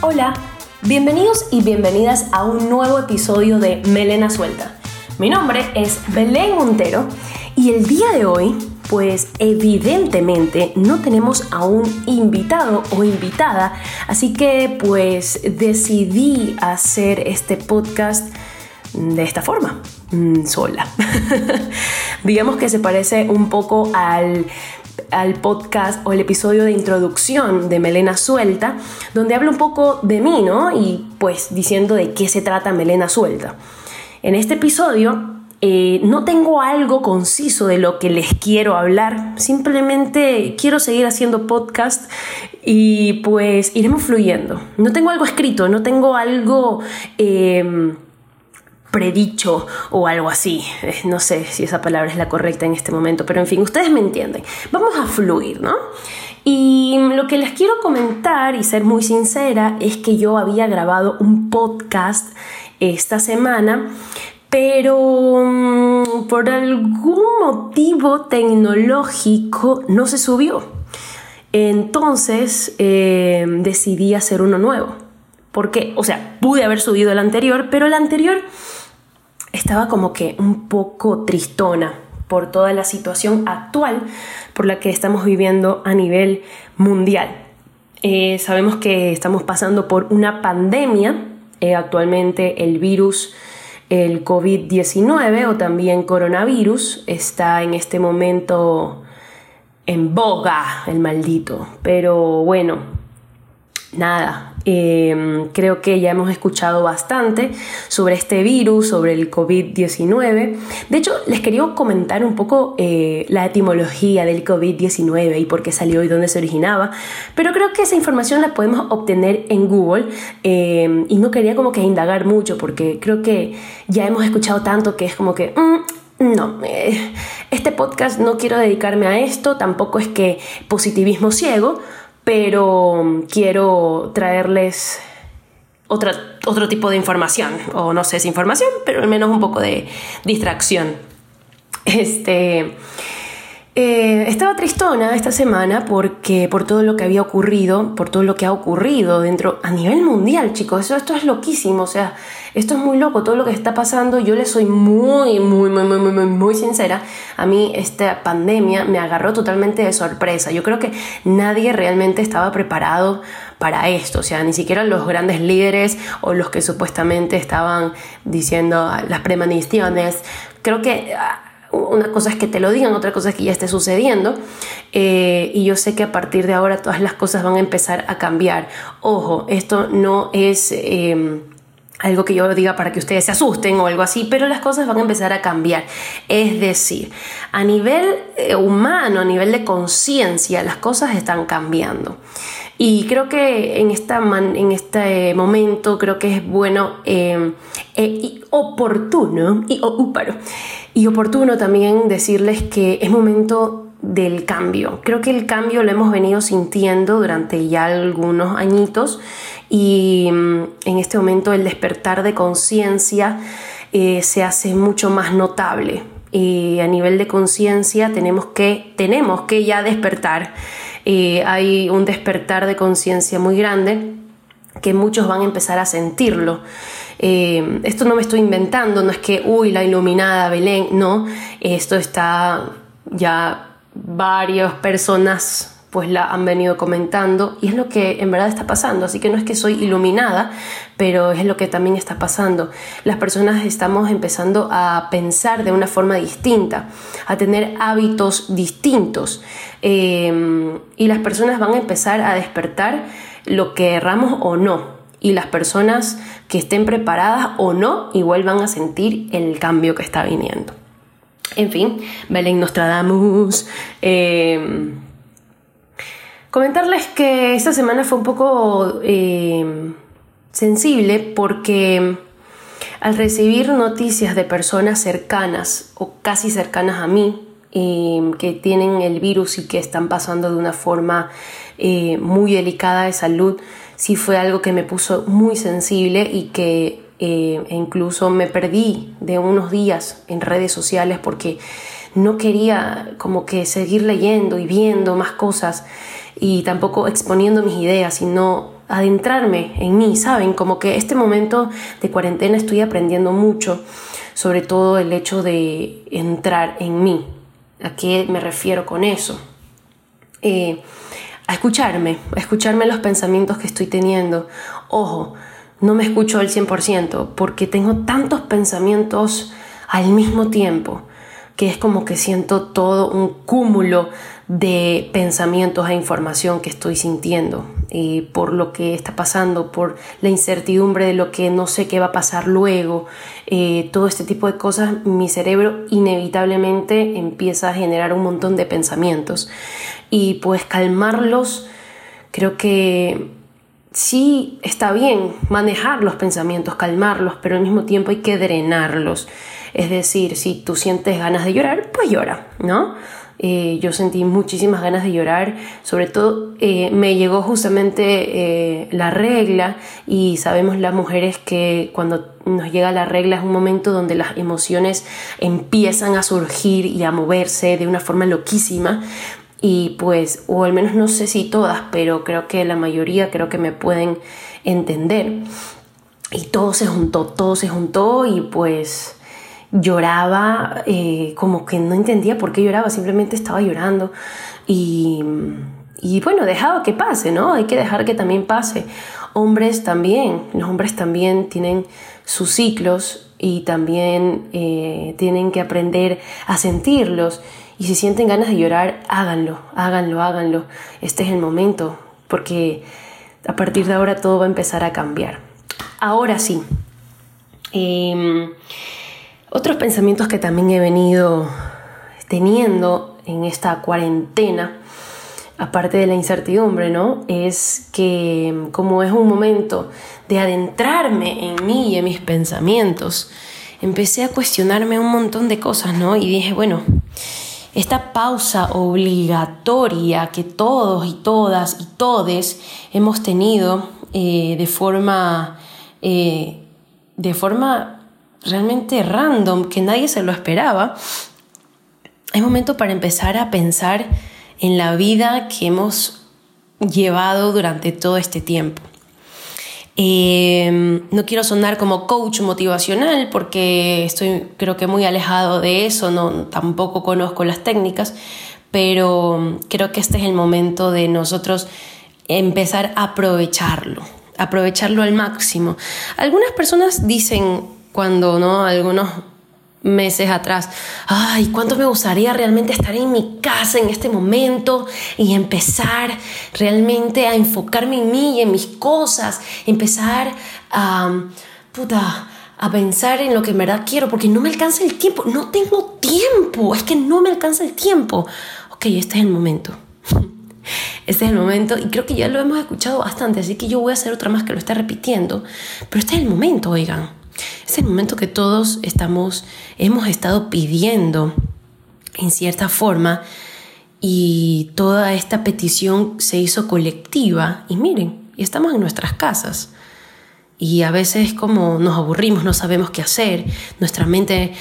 Hola, bienvenidos y bienvenidas a un nuevo episodio de Melena Suelta. Mi nombre es Belén Montero y el día de hoy, pues evidentemente no tenemos a un invitado o invitada, así que pues decidí hacer este podcast de esta forma, mm, sola. Digamos que se parece un poco al al podcast o el episodio de introducción de Melena Suelta, donde hablo un poco de mí, ¿no? Y pues diciendo de qué se trata Melena Suelta. En este episodio eh, no tengo algo conciso de lo que les quiero hablar, simplemente quiero seguir haciendo podcast y pues iremos fluyendo. No tengo algo escrito, no tengo algo... Eh, predicho o algo así. Eh, no sé si esa palabra es la correcta en este momento, pero en fin, ustedes me entienden. Vamos a fluir, ¿no? Y lo que les quiero comentar y ser muy sincera es que yo había grabado un podcast esta semana, pero mm, por algún motivo tecnológico no se subió. Entonces eh, decidí hacer uno nuevo. Porque, o sea, pude haber subido el anterior, pero el anterior estaba como que un poco tristona por toda la situación actual por la que estamos viviendo a nivel mundial. Eh, sabemos que estamos pasando por una pandemia, eh, actualmente el virus, el COVID-19 o también coronavirus está en este momento en boga, el maldito. Pero bueno, nada, Em, creo que ya hemos escuchado bastante sobre este virus, sobre el COVID-19. De hecho, les quería comentar un poco eh, la etimología del COVID-19 y por qué salió y dónde se originaba, pero creo que esa información la podemos obtener en Google em, y no quería como que indagar mucho porque creo que ya hemos escuchado tanto que es como que... Mm, no, eh, este podcast no quiero dedicarme a esto, tampoco es que positivismo ciego, pero quiero traerles otro tipo de información, o no sé si información, pero al menos un poco de distracción. Este, eh, estaba tristona esta semana porque por todo lo que había ocurrido, por todo lo que ha ocurrido dentro a nivel mundial, chicos, eso esto es loquísimo, o sea, esto es muy loco, todo lo que está pasando, yo le soy muy, muy, muy, muy, muy, muy sincera, a mí esta pandemia me agarró totalmente de sorpresa, yo creo que nadie realmente estaba preparado para esto, o sea, ni siquiera los grandes líderes o los que supuestamente estaban diciendo las premoniciones, creo que ah, una cosa es que te lo digan, otra cosa es que ya esté sucediendo. Eh, y yo sé que a partir de ahora todas las cosas van a empezar a cambiar. Ojo, esto no es em, algo que yo diga para que ustedes se asusten o algo así, pero las cosas van a empezar a cambiar. Es decir, a nivel eh, humano, a nivel de conciencia, las cosas están cambiando. Y creo que en, esta en este momento creo que es bueno em, eh, y oportuno y, y oportuno también decirles que es momento del cambio. Creo que el cambio lo hemos venido sintiendo durante ya algunos añitos y mm, en este momento el despertar de conciencia eh, se hace mucho más notable. Y a nivel de conciencia tenemos que, tenemos que ya despertar eh, hay un despertar de conciencia muy grande que muchos van a empezar a sentirlo. Eh, esto no me estoy inventando, no es que, uy, la iluminada Belén, no, esto está ya varias personas pues la han venido comentando y es lo que en verdad está pasando. Así que no es que soy iluminada, pero es lo que también está pasando. Las personas estamos empezando a pensar de una forma distinta, a tener hábitos distintos eh, y las personas van a empezar a despertar lo que erramos o no. Y las personas que estén preparadas o no, igual van a sentir el cambio que está viniendo. En fin, Belén Nostradamus. Eh, Comentarles que esta semana fue un poco eh, sensible porque al recibir noticias de personas cercanas o casi cercanas a mí eh, que tienen el virus y que están pasando de una forma eh, muy delicada de salud, sí fue algo que me puso muy sensible y que incluso me perdí de unos días en redes sociales porque no quería como que seguir leyendo y viendo más cosas y tampoco exponiendo mis ideas, sino adentrarme en mí, ¿saben? Como que este momento de cuarentena estoy aprendiendo mucho, sobre todo el hecho de entrar en mí. ¿A qué me refiero con eso? Eh, a escucharme, a escucharme los pensamientos que estoy teniendo. Ojo, no me escucho al 100% porque tengo tantos pensamientos al mismo tiempo que es como que siento todo un cúmulo de pensamientos e información que estoy sintiendo y por lo que está pasando, por la incertidumbre de lo que no sé qué va a pasar luego, eh, todo este tipo de cosas, mi cerebro inevitablemente empieza a generar un montón de pensamientos y pues calmarlos creo que sí está bien manejar los pensamientos, calmarlos, pero al mismo tiempo hay que drenarlos. Es decir, si tú sientes ganas de llorar, pues llora, ¿no? Eh, yo sentí muchísimas ganas de llorar, sobre todo eh, me llegó justamente eh, la regla y sabemos las mujeres que cuando nos llega la regla es un momento donde las emociones empiezan a surgir y a moverse de una forma loquísima y pues, o al menos no sé si todas, pero creo que la mayoría creo que me pueden entender. Y todo se juntó, todo se juntó y pues lloraba, eh, como que no entendía por qué lloraba, simplemente estaba llorando y, y bueno, dejaba que pase, ¿no? Hay que dejar que también pase. Hombres también, los hombres también tienen sus ciclos y también eh, tienen que aprender a sentirlos y si sienten ganas de llorar, háganlo, háganlo, háganlo. Este es el momento, porque a partir de ahora todo va a empezar a cambiar. Ahora sí. Em, otros pensamientos que también he venido teniendo en esta cuarentena, aparte de la incertidumbre, ¿no? Es que como es un momento de adentrarme en mí y en mis pensamientos, empecé a cuestionarme un montón de cosas, ¿no? Y dije, bueno, esta pausa obligatoria que todos y todas y todes hemos tenido eh, de forma eh, de forma realmente random que nadie se lo esperaba es momento para empezar a pensar en la vida que hemos llevado durante todo este tiempo Em, no quiero sonar como coach motivacional porque estoy creo que muy alejado de eso, no, tampoco conozco las técnicas, pero creo que este es el momento de nosotros empezar a aprovecharlo, aprovecharlo al máximo. Algunas personas dicen cuando no algunos meses atrás, ay, cuánto me gustaría realmente estar en mi casa en este momento y empezar realmente a enfocarme en mí y en mis cosas, empezar a, puta, a pensar en lo que en verdad quiero, porque no me alcanza el tiempo, no tengo tiempo, es que no me alcanza el tiempo. Ok, este es el momento. Este es el momento y creo que ya lo hemos escuchado bastante, así que yo voy a hacer otra más que lo está repitiendo, pero este es el momento, oigan. Es el momento que todos estamos, hemos estado pidiendo en cierta forma y toda esta petición se hizo colectiva y miren, y estamos en nuestras casas. Y a veces como nos aburrimos, no sabemos qué hacer, nuestra mente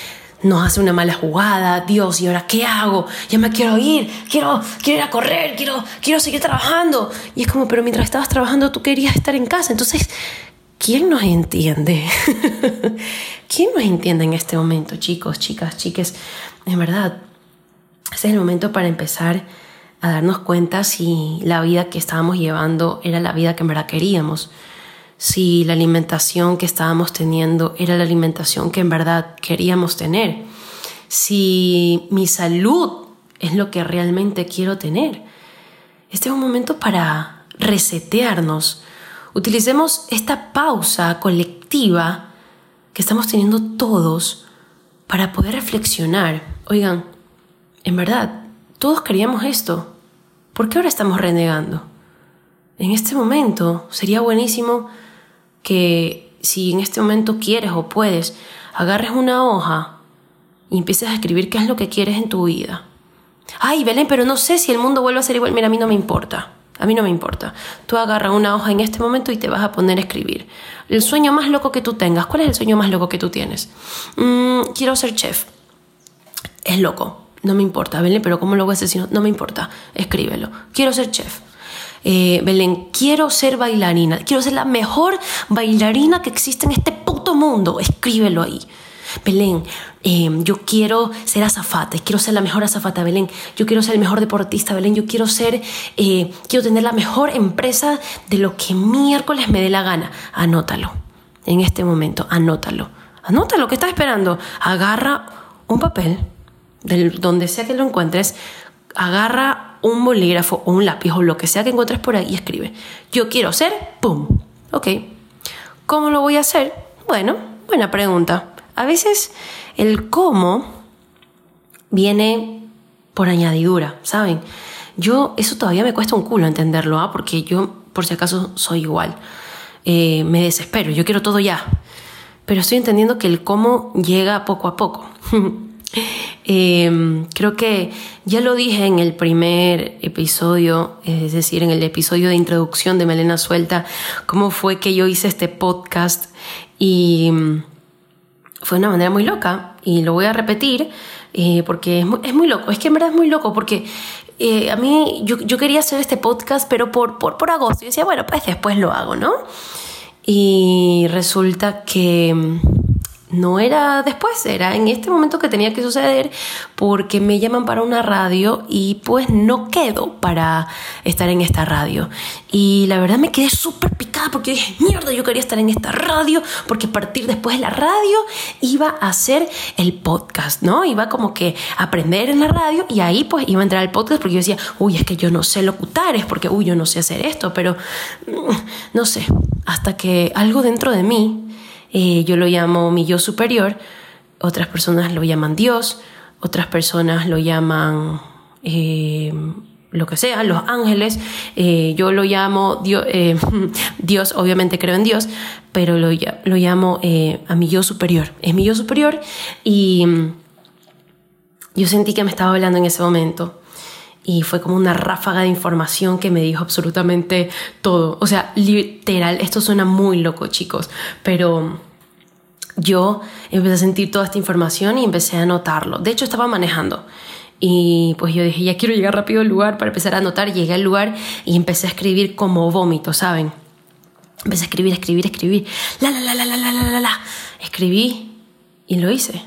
nos hace una mala jugada, Dios, ¿y ahora qué hago? Ya me quiero ir, quiero, quiero ir a correr, quiero, quiero seguir trabajando. Y es como, pero mientras estabas trabajando tú querías estar en casa. Entonces, ¿quién nos entiende? ¿Quién nos entiende en este momento, chicos, chicas, chiques? En verdad, ese es el momento para empezar a darnos cuenta si la vida que estábamos llevando era la vida que en verdad queríamos, si la alimentación que estábamos teniendo era la alimentación que en verdad queríamos tener, si mi salud es lo que realmente quiero tener. Este es un momento para resetearnos, Utilicemos esta pausa colectiva que estamos teniendo todos para poder reflexionar. Oigan, en verdad, todos queríamos esto. ¿Por qué ahora estamos renegando? En este momento sería buenísimo que si en este momento quieres o puedes, agarres una hoja y empieces a escribir qué es lo que quieres en tu vida. Ay, Belén, pero no sé si el mundo vuelve a ser igual. Mira, a mí no me importa. A mí no me importa. Tú agarras una hoja en este momento y te vas a poner a escribir. El sueño más loco que tú tengas. ¿Cuál es el sueño más loco que tú tienes? Mm, quiero ser chef. Es loco. No me importa, ¿vale? Pero ¿cómo lo voy a decir? No me importa. Escríbelo. Quiero ser chef. eh, Belén, quiero ser bailarina, quiero ser la mejor bailarina que existe en este puto mundo. Escríbelo ahí. Belén, em, yo quiero ser azafata, quiero ser la mejor azafata, Belén, yo quiero ser el mejor deportista, Belén, yo quiero ser, eh, quiero tener la mejor empresa de lo que miércoles me dé la gana. Anótalo, en este momento, anótalo. Anótalo, ¿qué estás esperando? Agarra un papel, del, donde sea que lo encuentres, agarra un bolígrafo o un lápiz o lo que sea que encuentres por ahí y escribe. Yo quiero ser, ¡pum! Ok. ¿Cómo lo voy a hacer? Bueno, buena pregunta. A veces el cómo viene por añadidura, ¿saben? Yo, eso todavía me cuesta un culo entenderlo, ¿ah? Porque yo, por si acaso, soy igual. Eh, me desespero, yo quiero todo ya. Pero estoy entendiendo que el cómo llega poco a poco. Em, creo que ya lo dije en el primer episodio, es decir, en el episodio de introducción de Melena Suelta, cómo fue que yo hice este podcast y fue de una manera muy loca y lo voy a repetir eh, porque es muy, loco, es que en verdad es muy loco porque eh, a mí yo, yo, quería hacer este podcast pero por, por, por agosto y decía, bueno, pues después lo hago, ¿no? Y resulta que no era después, era en este momento que tenía que suceder porque me llaman para una radio y pues no quedo para estar en esta radio. Y la verdad me quedé súper picada porque dije, mierda, yo quería estar en esta radio porque a partir después de la radio iba a hacer el podcast, ¿no? Iba como que a aprender en la radio y ahí pues iba a entrar al podcast porque yo decía, uy, es que yo no sé locutar, es porque, uy, yo no sé hacer esto, pero mm, no sé, hasta que algo dentro de mí eh, yo lo llamo mi yo superior, otras personas lo llaman Dios, otras personas lo llaman eh, lo que sea, los ángeles, eh, yo lo llamo Dios, Dios, obviamente creo en Dios, pero lo, llamo a mi yo superior, es mi yo superior y mm, yo sentí que me estaba hablando en ese momento y fue como una ráfaga de información que me dijo absolutamente todo. O sea, literal, esto suena muy loco, chicos, pero yo empecé a sentir toda esta información y empecé a anotarlo. De hecho, estaba manejando. Y pues yo dije, ya quiero llegar rápido al lugar para empezar a anotar. Llegué al lugar y empecé a escribir como vómito, ¿saben? Empecé a escribir, escribir, escribir. La, la, la, la, la, la, la, la. Escribí y lo hice.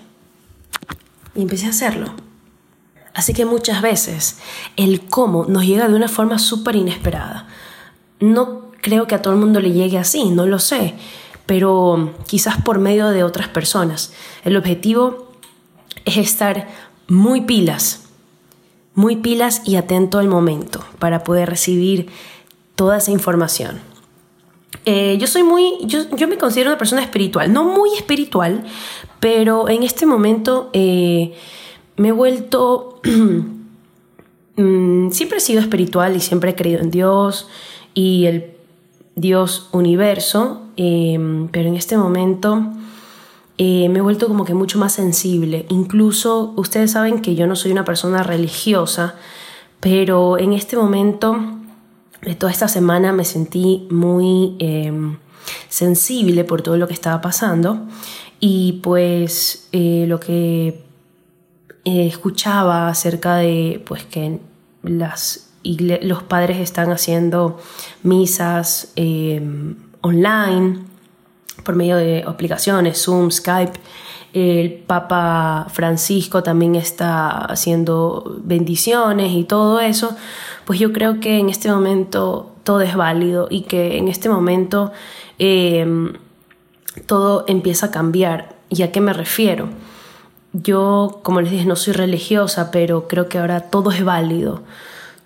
Y empecé a hacerlo. Así que muchas veces el cómo nos llega de una forma súper inesperada. No creo que a todo el mundo le llegue así, no lo sé pero quizás por medio de otras personas. El objetivo es estar muy pilas, muy pilas y atento al momento para poder recibir toda esa información. Eh, yo soy muy, yo, me considero una persona espiritual, no muy espiritual, pero en este momento eh, me he vuelto, mm, siempre he sido espiritual y siempre he creído en Dios y el Dios universo, em, pero en este momento eh, me he vuelto como que mucho más sensible. Incluso ustedes saben que yo no soy una persona religiosa, pero en este momento de toda esta semana me sentí muy em, sensible por todo lo que estaba pasando y pues eh, lo que eh, escuchaba acerca de pues que las los padres están haciendo misas em, online por medio de aplicaciones, Zoom, Skype. El Papa Francisco también está haciendo bendiciones y todo eso. Pues yo creo que en este momento todo es válido y que en este momento em, todo empieza a cambiar. ¿Y a qué me refiero? Yo, como les dije, no soy religiosa, pero creo que ahora todo es válido.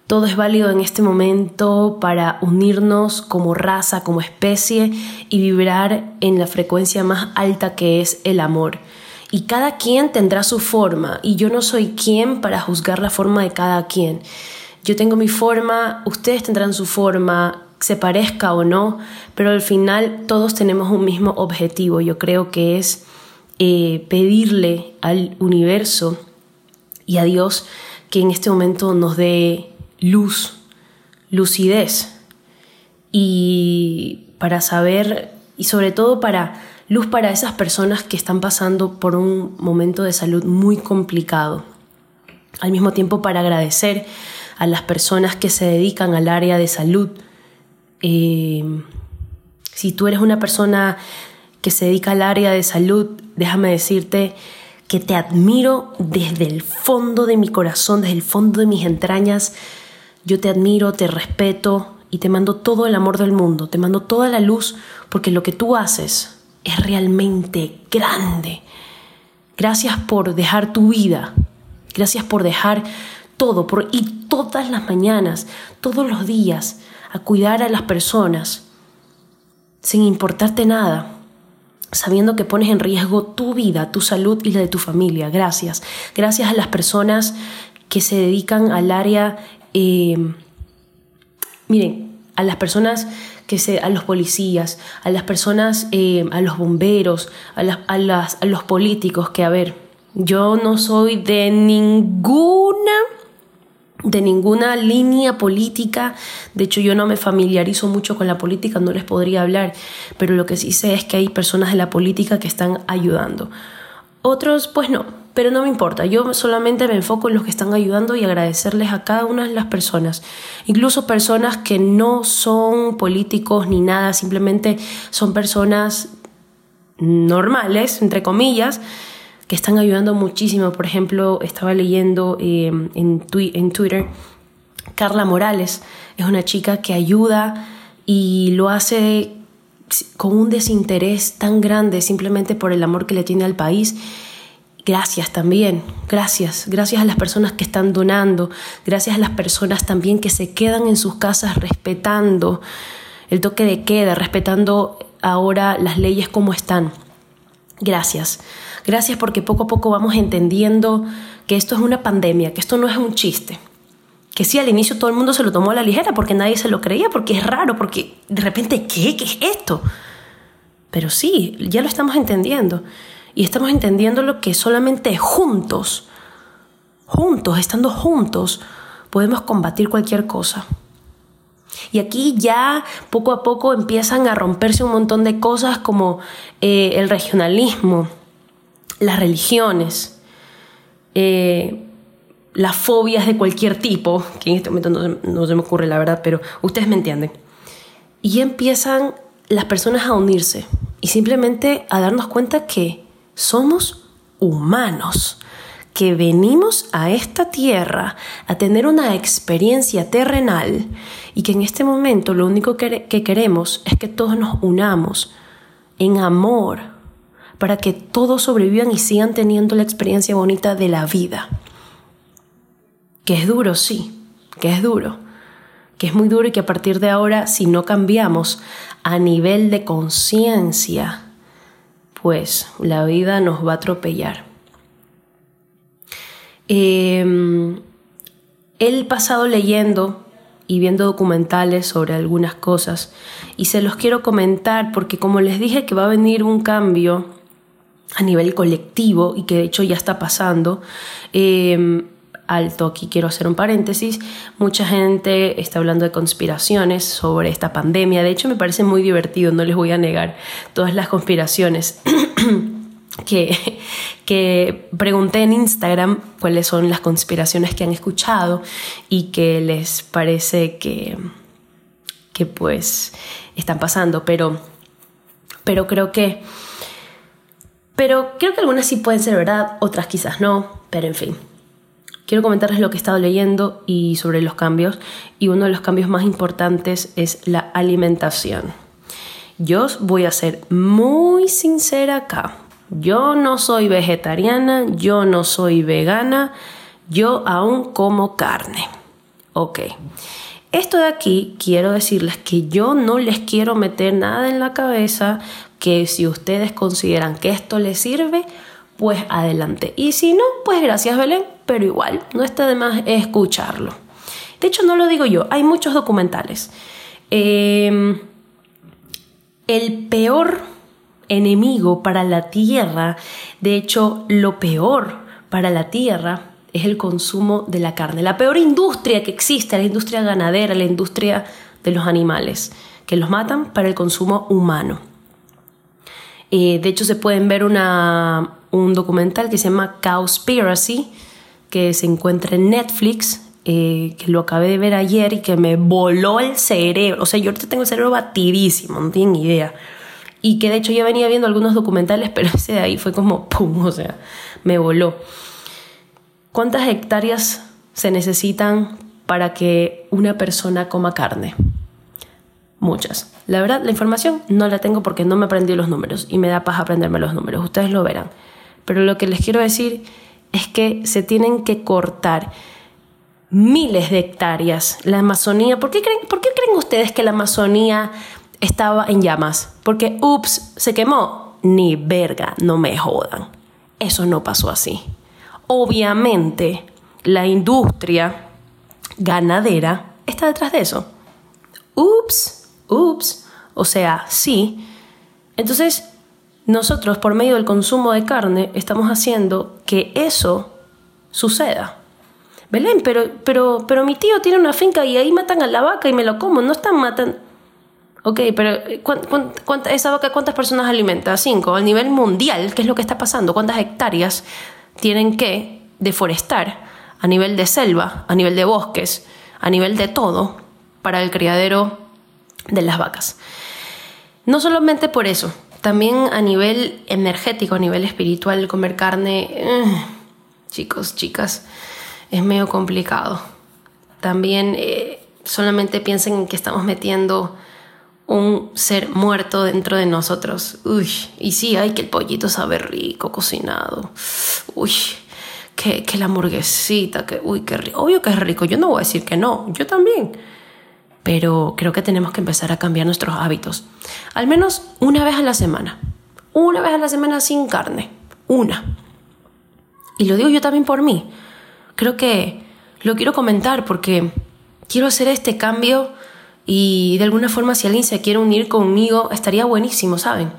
Todo es válido en este momento para unirnos como raza, como especie y vibrar en la frecuencia más alta que es el amor. Y cada quien tendrá su forma y yo no soy quien para juzgar la forma de cada quien. Yo tengo mi forma, ustedes tendrán su forma, se parezca o no, pero al final todos tenemos un mismo objetivo. Yo creo que es eh, pedirle al universo y a Dios que en este momento nos dé luz, lucidez y para saber y sobre todo para luz para esas personas que están pasando por un momento de salud muy complicado. Al mismo tiempo para agradecer a las personas que se dedican al área de salud. Eh, si tú eres una persona que se dedica al área de salud, déjame decirte que te admiro desde el fondo de mi corazón, desde el fondo de mis entrañas. Yo te admiro, te respeto y te mando todo el amor del mundo, te mando toda la luz porque lo que tú haces es realmente grande. Gracias por dejar tu vida, gracias por dejar todo, por ir todas las mañanas, todos los días a cuidar a las personas, sin importarte nada, sabiendo que pones en riesgo tu vida, tu salud y la de tu familia. Gracias. Gracias a las personas que se dedican al área, eh, miren, a las personas que se, a los policías, a las personas, eh, a los bomberos, a, a, las, a los políticos, que a ver, yo no soy de ninguna de ninguna línea política. De hecho, yo no me familiarizo mucho con la política, no les podría hablar, pero lo que sí sé es que hay personas de la política que están ayudando. Otros, pues no, pero no me importa. Yo solamente me enfoco en los que están ayudando y agradecerles a cada una de las personas. Incluso personas que no son políticos ni nada, simplemente son personas normales, entre comillas, que están ayudando muchísimo. Por ejemplo, estaba leyendo em, en, en Twitter, Carla Morales es una chica que ayuda y lo hace con un desinterés tan grande simplemente por el amor que le tiene al país. Gracias también, gracias, gracias a las personas que están donando, gracias a las personas también que se quedan en sus casas respetando el toque de queda, respetando ahora las leyes como están. Gracias. Gracias porque poco a poco vamos entendiendo que esto es una pandemia, que esto no es un chiste. Que sí, al inicio todo el mundo se lo tomó a la ligera porque nadie se lo creía, porque es raro, porque de repente, ¿qué? ¿Qué es esto? Pero sí, ya lo estamos entendiendo. Y estamos entendiendo lo que solamente juntos, juntos, estando juntos, podemos combatir cualquier cosa. Y aquí ya poco a poco empiezan a romperse un montón de cosas como eh, el regionalismo, las religiones, eh, las fobias de cualquier tipo, que en este momento no, se me ocurre la verdad, pero ustedes me entienden. Y empiezan las personas a unirse y simplemente a darnos cuenta que somos humanos, que venimos a esta tierra a tener una experiencia terrenal y que en este momento lo único que, que queremos es que todos nos unamos en amor, para que todos sobrevivan y sigan teniendo la experiencia bonita de la vida. Que es duro, sí, que es duro, que es muy duro y que a partir de ahora, si no cambiamos a nivel de conciencia, pues la vida nos va a atropellar. Eh, he pasado leyendo y viendo documentales sobre algunas cosas y se los quiero comentar porque como les dije que va a venir un cambio a nivel colectivo y que de hecho ya está pasando. Eh, alto, aquí quiero hacer un paréntesis, mucha gente está hablando de conspiraciones sobre esta pandemia, de hecho me parece muy divertido, no les voy a negar todas las conspiraciones. que, que pregunté en Instagram cuáles son las conspiraciones que han escuchado y que les parece que, que pues están pasando, pero, pero creo que pero creo que algunas sí pueden ser verdad, otras quizás no, pero en fin. Quiero comentarles lo que he estado leyendo y sobre los cambios, y uno de los cambios más importantes es la alimentación. Yo voy a ser muy sincera acá. Yo no soy vegetariana, yo no soy vegana, yo aún como carne. Ok. Esto de aquí quiero decirles que yo no les quiero meter nada en la cabeza que si ustedes consideran que esto les sirve, pues adelante. Y si no, pues gracias Belén, pero igual, no está de más escucharlo. De hecho, no lo digo yo, hay muchos documentales. Em, el peor enemigo para la tierra, de hecho, lo peor para la tierra es el consumo de la carne. La peor industria que existe, la industria ganadera, la industria de los animales, que los matan para el consumo humano. Eh, de hecho, se pueden ver un documental que se llama Cowspiracy, que se encuentra en Netflix eh, que lo acabé de ver ayer y que me voló el cerebro. O sea, yo ahorita tengo el cerebro batidísimo, no tienen idea. Y que de hecho ya venía viendo algunos documentales, pero ese de ahí fue como pum, o sea, me voló. ¿Cuántas hectáreas se necesitan para que una persona coma carne? Muchas. La verdad, la información no la tengo porque no me aprendí los números y me da paz aprenderme los números. Ustedes lo verán. Pero lo que les quiero decir es que se tienen que cortar miles de hectáreas. La Amazonía, ¿por qué creen, por qué creen ustedes que la Amazonía estaba en llamas? Porque, ups, se quemó. Ni verga, no me jodan. Eso no pasó así. Obviamente, la industria ganadera está detrás de eso. Ups, ups. O sea, sí. Entonces, nosotros, por medio del consumo de carne, estamos haciendo que eso suceda. Belén, pero, pero, pero mi tío tiene una finca y ahí matan a la vaca y me lo como. No están matando. Ok, pero eh, esa vaca cuántas personas alimenta? Cinco. A nivel mundial, ¿qué es lo que está pasando? ¿Cuántas hectáreas tienen que deforestar a nivel de selva, a nivel de bosques, a nivel de todo para el criadero de las vacas? No solamente por eso, también a nivel energético, a nivel espiritual, comer carne, eh, chicos, chicas, es medio complicado. También eh, solamente piensen en que estamos metiendo un ser muerto dentro de nosotros. Uy, y sí, hay que el pollito sabe rico, cocinado. Uy, que, que la hamburguesita, que, uy, qué rico. Obvio que es rico, yo no voy a decir que no, yo también pero creo que tenemos que empezar a cambiar nuestros hábitos. Al menos una vez a la semana. Una vez a la semana sin carne. Una. Y lo digo yo también por mí. Creo que lo quiero comentar porque quiero hacer este cambio y de alguna forma si alguien se quiere unir conmigo estaría buenísimo, ¿saben?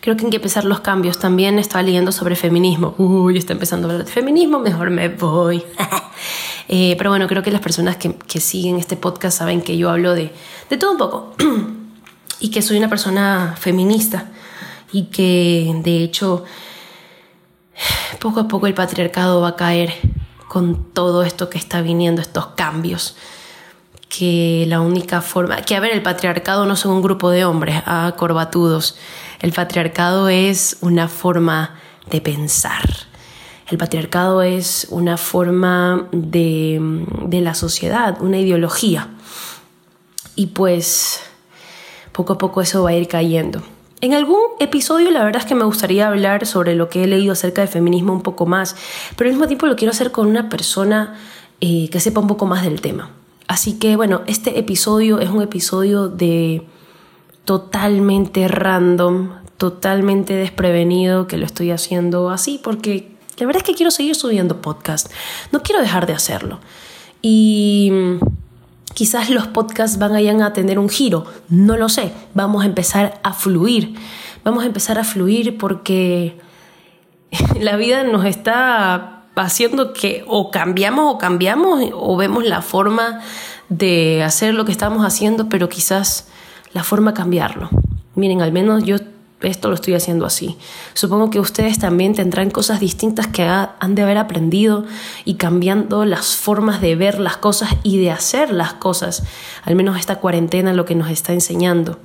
Creo que hay que empezar los cambios. También estaba leyendo sobre feminismo. Uy, está empezando a hablar de feminismo, mejor me voy. Eh, pero bueno, creo que las personas que, siguen este podcast saben que yo hablo de, de todo un poco. y que soy una persona feminista. Y que de hecho, poco a poco el patriarcado va a caer con todo esto que está viniendo, estos cambios que la única forma, que a ver, el patriarcado no son un grupo de hombres ah, corbatudos, el patriarcado es una forma de pensar, el patriarcado es una forma de, de la sociedad, una ideología. Y pues poco a poco eso va a ir cayendo. En algún episodio la verdad es que me gustaría hablar sobre lo que he leído acerca del feminismo un poco más, pero al mismo tiempo lo quiero hacer con una persona eh, que sepa un poco más del tema. Así que bueno, este episodio es un episodio de totalmente random, totalmente desprevenido, que lo estoy haciendo así porque la verdad es que quiero seguir subiendo podcast. No quiero dejar de hacerlo. Y quizás los podcasts van a tener un giro. No lo sé. Vamos a empezar a fluir. Vamos a empezar a fluir porque la vida nos está haciendo que o cambiamos o cambiamos o vemos la forma de hacer lo que estamos haciendo, pero quizás la forma cambiarlo. Miren, al menos yo esto lo estoy haciendo así. Supongo que ustedes también tendrán cosas distintas que han de haber aprendido y cambiando las formas de ver las cosas y de hacer las cosas. Al menos esta cuarentena lo que nos está enseñando.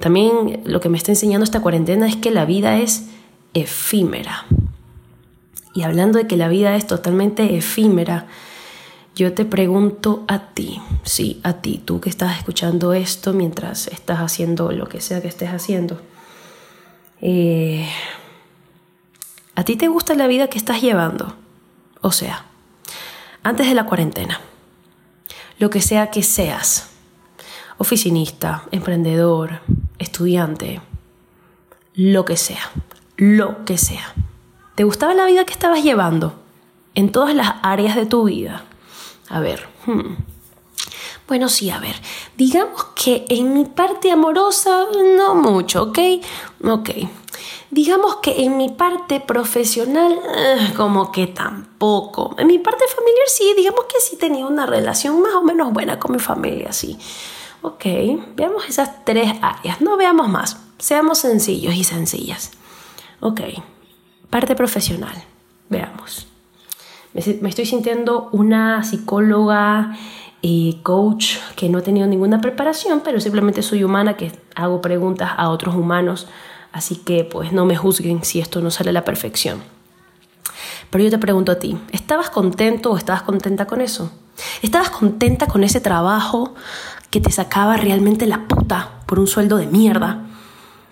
También lo que me está enseñando esta cuarentena es que la vida es efímera. Y hablando de que la vida es totalmente efímera, yo te pregunto a ti, sí, a ti, tú que estás escuchando esto mientras estás haciendo lo que sea que estés haciendo. Eh, ¿A ti te gusta la vida que estás llevando? O sea, antes de la cuarentena, lo que sea que seas, oficinista, emprendedor, estudiante, lo que sea, lo que sea. ¿Te gustaba la vida que estabas llevando en todas las áreas de tu vida? A ver, hmm. Bueno, sí, a ver, digamos que en mi parte amorosa no mucho, ¿ok? Ok. Digamos que en mi parte profesional eh, como que tampoco. En mi parte familiar sí, digamos que sí tenía una relación más o menos buena con mi familia, sí. Ok, veamos esas tres áreas, no veamos más, seamos sencillos y sencillas. Ok, parte profesional, veamos. Me estoy sintiendo una psicóloga y coach que no he tenido ninguna preparación, pero simplemente soy humana que hago preguntas a otros humanos, así que pues no me juzguen si esto no sale a la perfección. Pero yo te pregunto a ti, ¿estabas contento o estabas contenta con eso? ¿Estabas contenta con ese trabajo que te sacaba realmente la puta por un sueldo de mierda?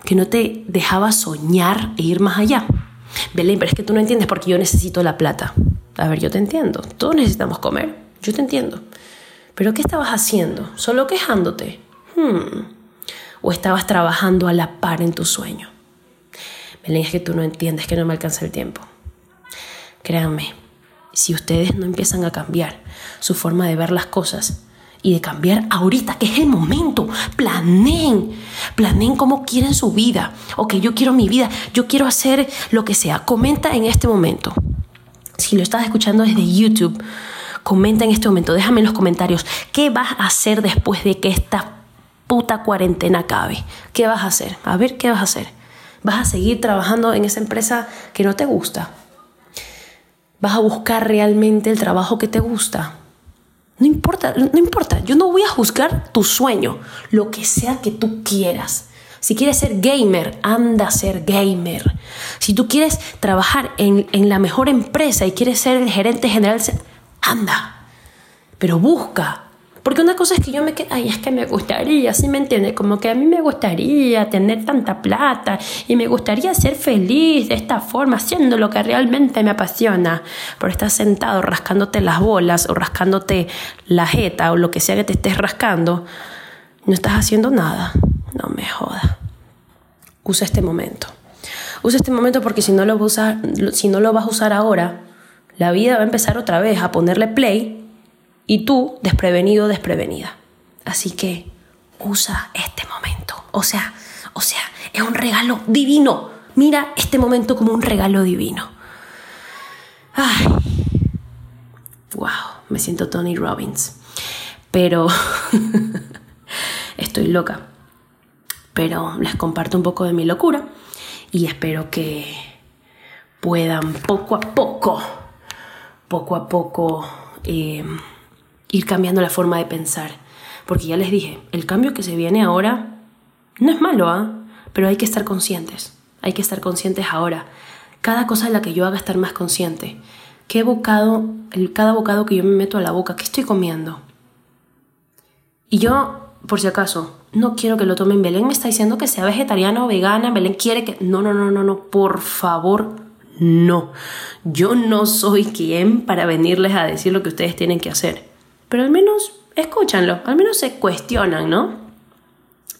Que no te dejaba soñar e ir más allá. Belén, pero es que tú no entiendes porque yo necesito la plata. A ver, yo te entiendo. Todos necesitamos comer. Yo te entiendo. Pero ¿qué estabas haciendo? ¿Solo quejándote? Hmm. ¿O estabas trabajando a la par en tu sueño? Belén, es que tú no entiendes que no me alcanza el tiempo. Créanme, si ustedes no empiezan a cambiar su forma de ver las cosas y de cambiar ahorita, que es el momento, planeen, planeen cómo quieren su vida. Ok, yo quiero mi vida, yo quiero hacer lo que sea. Comenta en este momento. Si lo estás escuchando desde YouTube, comenta en este momento, déjame en los comentarios, ¿qué vas a hacer después de que esta puta cuarentena acabe? ¿Qué vas a hacer? A ver, ¿qué vas a hacer? ¿Vas a seguir trabajando en esa empresa que no te gusta? ¿Vas a buscar realmente el trabajo que te gusta? No importa, no importa, yo no voy a juzgar tu sueño, lo que sea que tú quieras. Si quieres ser gamer, anda a ser gamer. Si tú quieres trabajar en, en la mejor empresa y quieres ser el gerente general, anda. Pero busca, porque una cosa es que yo me quedé, ay, es que me gustaría, ¿sí me entiendes? Como que a mí me gustaría tener tanta plata y me gustaría ser feliz de esta forma, haciendo lo que realmente me apasiona. Pero estás sentado rascándote las bolas o rascándote la jeta o lo que sea que te estés rascando, no estás haciendo nada. No me joda. Usa este momento. Usa este momento porque si no lo, vas a usar, si no lo vas a usar ahora, la vida va a empezar otra vez a ponerle play y tú desprevenido, desprevenida. Así que usa este momento. O sea, o sea, es un regalo divino. Mira este momento como un regalo divino. Ay. Wow, me siento Tony Robbins. Pero estoy loca. Pero les comparto un poco de mi locura y espero que puedan poco a poco, poco a poco eh, ir cambiando la forma de pensar. Porque ya les dije, el cambio que se viene ahora no es malo, ¿ah? Pero hay que estar conscientes. Hay que estar conscientes ahora. Cada cosa en la que yo haga estar más consciente. ¿Qué bocado, el, cada bocado que yo me meto a la boca, qué estoy comiendo? Y yo, por si acaso, no quiero que lo tomen. Belén me está diciendo que sea vegetariana o vegana. Belén quiere que... No, no, no, no, no. Por favor, no. Yo no soy quien para venirles a decir lo que ustedes tienen que hacer pero al menos escúchanlo, al menos se cuestionan, ¿no?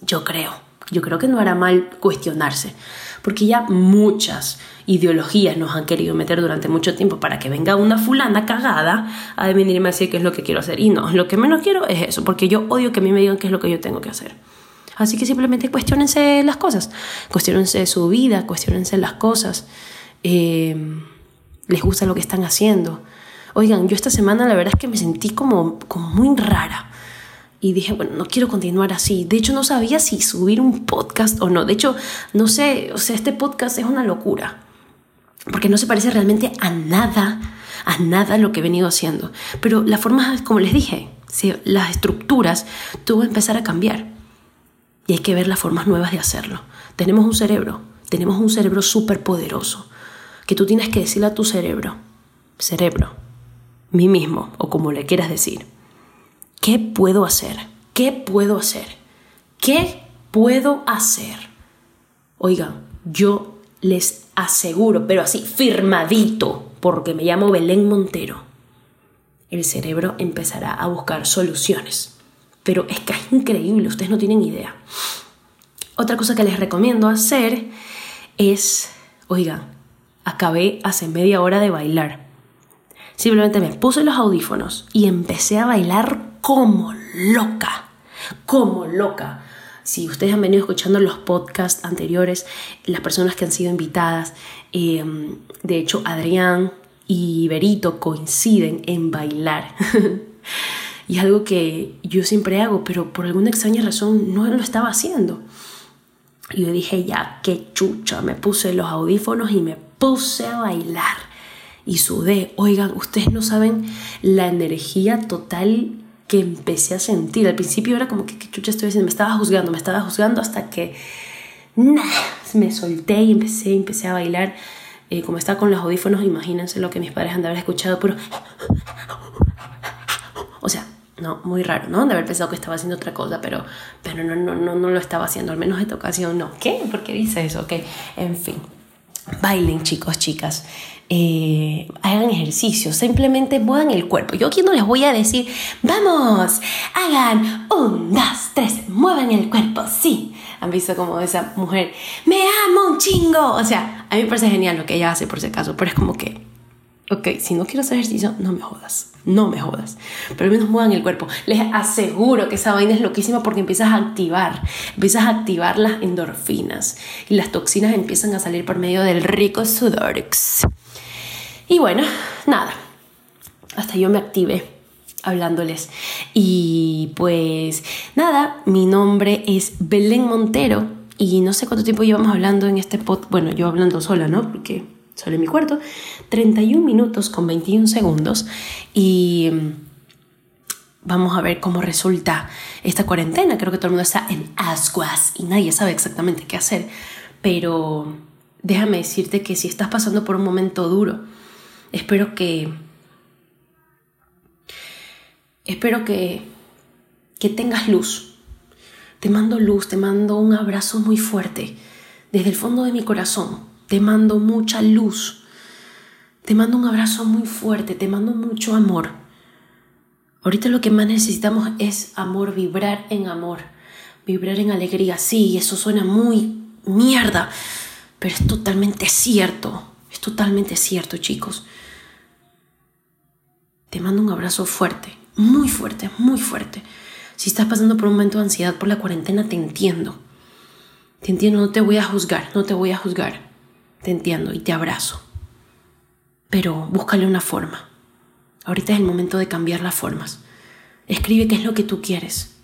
Yo creo, yo creo que no hará mal cuestionarse, porque ya muchas ideologías nos han querido meter durante mucho tiempo para que venga una fulana cagada a venirme a decir qué es lo que quiero hacer. Y no, lo que menos quiero es eso, porque yo odio que a mí me digan qué es lo que yo tengo que hacer. Así que simplemente cuestionense las cosas, cuestionense su vida, cuestionense las cosas. Eh, les gusta lo que están haciendo. Oigan, yo esta semana la verdad es que me sentí como, muy rara. Y dije, bueno, no quiero continuar así. De hecho, no sabía si subir un podcast o no. De hecho, no sé, o sea, este podcast es una locura. Porque no se parece realmente a nada, a nada lo que he venido haciendo. Pero la forma, como les dije, las estructuras tuvo que empezar a cambiar. Y hay que ver las formas nuevas de hacerlo. Tenemos un cerebro, tenemos un cerebro súper poderoso. Que tú tienes que decirle a tu cerebro, cerebro, mí mismo o como le quieras decir. ¿Qué puedo hacer? ¿Qué puedo hacer? ¿Qué puedo hacer? Oigan, yo les aseguro, pero así firmadito, porque me llamo Belén Montero, el cerebro empezará a buscar soluciones. Pero es que es increíble, ustedes no tienen idea. Otra cosa que les recomiendo hacer es, oigan, acabé hace media hora de bailar. Simplemente me puse los audífonos y empecé a bailar como loca, como loca. Si ustedes han venido escuchando los podcasts anteriores, las personas que han sido invitadas, em, de hecho Adrián y Berito coinciden en bailar. y es algo que yo siempre hago, pero por alguna extraña razón no lo estaba haciendo. Y yo dije, ya, qué chucha, me puse los audífonos y me puse a bailar y sudé. Oigan, ustedes no saben la energía total que empecé a sentir. Al principio era como que, ¿qué chucha estoy haciendo? Me estaba juzgando, me estaba juzgando hasta que, nada, me solté y empecé, empecé a bailar. Eh, como estaba con los audífonos, imagínense lo que mis padres han de haber escuchado, pero... O sea, no, muy raro, ¿no? De haber pensado que estaba haciendo otra cosa, pero, pero no, no, no, no lo estaba haciendo, al menos esta ocasión no. ¿Qué? ¿Por qué dice eso? Ok, en fin. Bailen, chicos, chicas. Eh, hagan ejercicio, simplemente muevan el cuerpo. Yo aquí no les voy a decir, vamos, hagan un, dos, tres, muevan el cuerpo, sí. Han visto como esa mujer, me amo un chingo. O sea, a mí me parece genial lo que ella hace por si acaso, pero es como que, ok, si no quiero hacer ejercicio, no me jodas, no me jodas. Pero al menos muevan el cuerpo. Les aseguro que esa vaina es loquísima porque empiezas a activar, empiezas a activar las endorfinas y las toxinas empiezan a salir por medio del rico sudorix. Y bueno, nada, hasta yo me activé hablándoles. Y pues nada, mi nombre es Belén Montero y no sé cuánto tiempo llevamos hablando en este pod, bueno, yo hablando sola, ¿no? Porque solo en mi cuarto, 31 minutos con 21 segundos y mm, vamos a ver cómo resulta esta cuarentena. Creo que todo el mundo está en ascuas y nadie sabe exactamente qué hacer, pero déjame decirte que si estás pasando por un momento duro, Espero que... Espero que, que tengas luz. Te mando luz, te mando un abrazo muy fuerte. Desde el fondo de mi corazón, te mando mucha luz. Te mando un abrazo muy fuerte, te mando mucho amor. Ahorita lo que más necesitamos es amor, vibrar en amor, vibrar en alegría. Sí, eso suena muy mierda, pero es totalmente cierto. Es totalmente cierto, chicos. Te mando un abrazo fuerte, muy fuerte, muy fuerte. Si estás pasando por un momento de ansiedad por la cuarentena, te entiendo. Te entiendo, no te voy a juzgar, no te voy a juzgar. Te entiendo y te abrazo. Pero búscale una forma. Ahorita es el momento de cambiar las formas. Escribe qué es lo que tú quieres.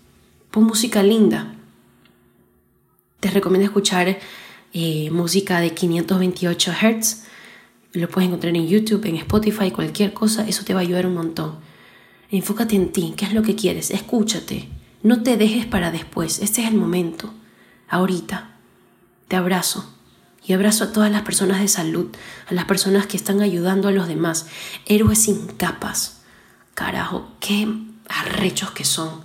Pon música linda. Te recomiendo escuchar eh, música de 528 Hz lo puedes encontrar en YouTube, en Spotify, cualquier cosa, eso te va a ayudar un montón. Enfócate en ti, qué es lo que quieres, escúchate, no te dejes para después, este es el momento, ahorita. Te abrazo y abrazo a todas las personas de salud, a las personas que están ayudando a los demás, héroes sin capas. Carajo, qué arrechos que son.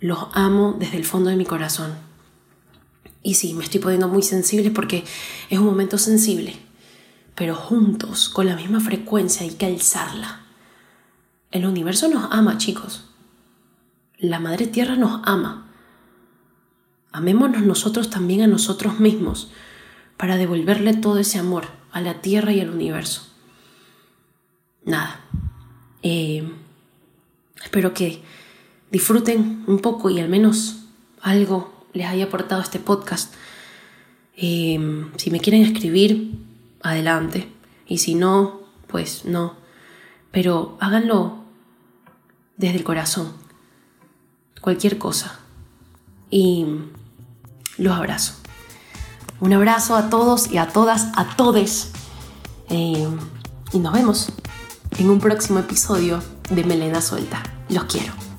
Los amo desde el fondo de mi corazón. Y sí, me estoy poniendo muy sensible porque es un momento sensible pero juntos, con la misma frecuencia, hay que alzarla. El universo nos ama, chicos. La Madre Tierra nos ama. Amémonos nosotros también a nosotros mismos para devolverle todo ese amor a la Tierra y al universo. Nada. Eh, espero que disfruten un poco y al menos algo les haya aportado este podcast. Eh, si me quieren escribir, adelante. Y si no, pues no. Pero háganlo desde el corazón. Cualquier cosa. Y los abrazo. Un abrazo a todos y a todas, a todes. Eh, y nos vemos en un próximo episodio de Melena Suelta. Los quiero.